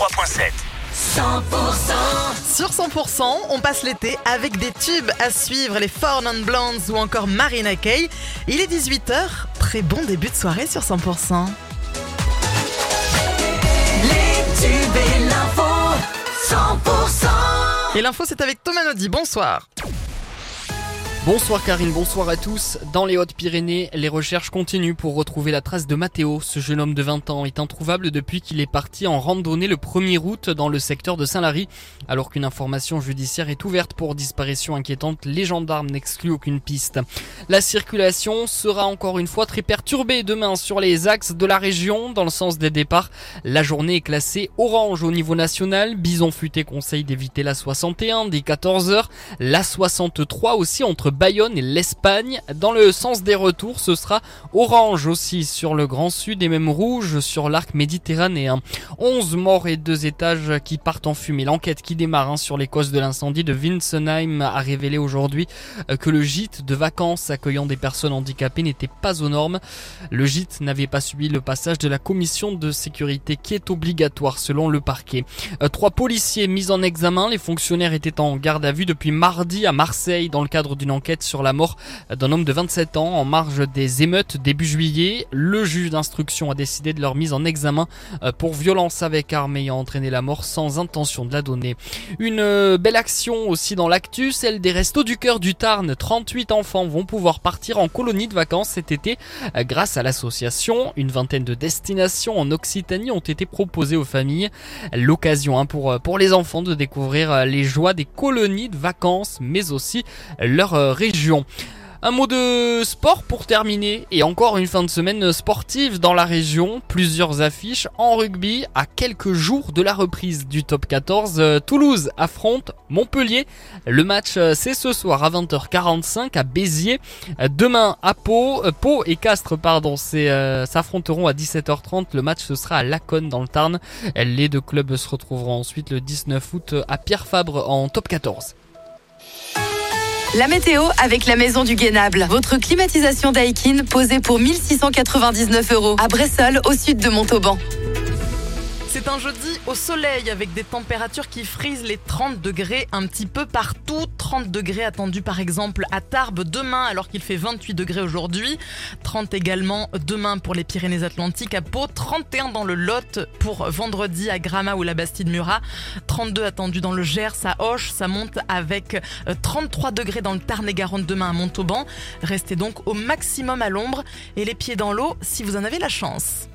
103.7. 100% Sur 100%, on passe l'été avec des tubes à suivre, les Four Non Blondes ou encore Marina Kaye. Il est 18h, très bon début de soirée sur 100%. Les tubes et l'info 100% Et l'info c'est avec Thomas Naudy, bonsoir. Bonsoir Karine, bonsoir à tous. Dans les Hautes-Pyrénées, les recherches continuent pour retrouver la trace de Mathéo. Ce jeune homme de 20 ans est introuvable depuis qu'il est parti en randonnée le 1er août dans le secteur de Saint-Lary. Alors qu'une information judiciaire est ouverte pour disparition inquiétante, les gendarmes n'excluent aucune piste. La circulation sera encore une fois très perturbée demain sur les axes de la région dans le sens des départs. La journée est classée orange au niveau national. Bison Futé conseille d'éviter la 61 dès 14h. La 63 aussi entre Bayonne et l'Espagne. Dans le sens des retours, ce sera orange aussi sur le Grand Sud et même rouge sur l'arc méditerranéen. 11 morts et deux étages qui partent en fumée. L'enquête qui démarre hein, sur les causes de l'incendie de Winsenheim a révélé aujourd'hui euh, que le gîte de vacances accueillant des personnes handicapées n'était pas aux normes. Le gîte n'avait pas subi le passage de la commission de sécurité qui est obligatoire selon le parquet. Euh, Trois policiers mis en examen, les fonctionnaires étaient en garde à vue depuis mardi à Marseille dans le cadre d'une enquête sur la mort d'un homme de 27 ans en marge des émeutes début juillet. Le juge d'instruction a décidé de leur mise en examen euh, pour violence avec arme ayant entraîné la mort sans intention de la donner. Une euh, belle action aussi dans l'actu, celle des Restos du Cœur du Tarn. 38 enfants vont pouvoir partir en colonie de vacances cet été euh, grâce à l'association. Une vingtaine de destinations en Occitanie ont été proposées aux familles. L'occasion hein, pour, pour les enfants de découvrir les joies des colonies de vacances mais aussi leur région. Un mot de sport pour terminer et encore une fin de semaine sportive dans la région. Plusieurs affiches en rugby à quelques jours de la reprise du top 14. Euh, Toulouse affronte Montpellier. Le match euh, c'est ce soir à 20h45 à Béziers. Demain à Pau, euh, Pau et Castres pardon, euh, s'affronteront à 17h30. Le match ce sera à Laconne dans le Tarn. Les deux clubs se retrouveront ensuite le 19 août à Pierre Fabre en top 14. La météo avec la maison du Guénable. Votre climatisation Daikin posée pour 1699 euros à Bressol au sud de Montauban. C'est un jeudi au soleil avec des températures qui frisent les 30 degrés un petit peu partout. 30 degrés attendus par exemple à Tarbes demain alors qu'il fait 28 degrés aujourd'hui. 30 également demain pour les Pyrénées-Atlantiques à Pau. 31 dans le Lot pour vendredi à Gramma ou la Bastide-Murat. 32 attendus dans le Gers à Auch. Ça monte avec euh, 33 degrés dans le Tarn-et-Garonne demain à Montauban. Restez donc au maximum à l'ombre et les pieds dans l'eau si vous en avez la chance.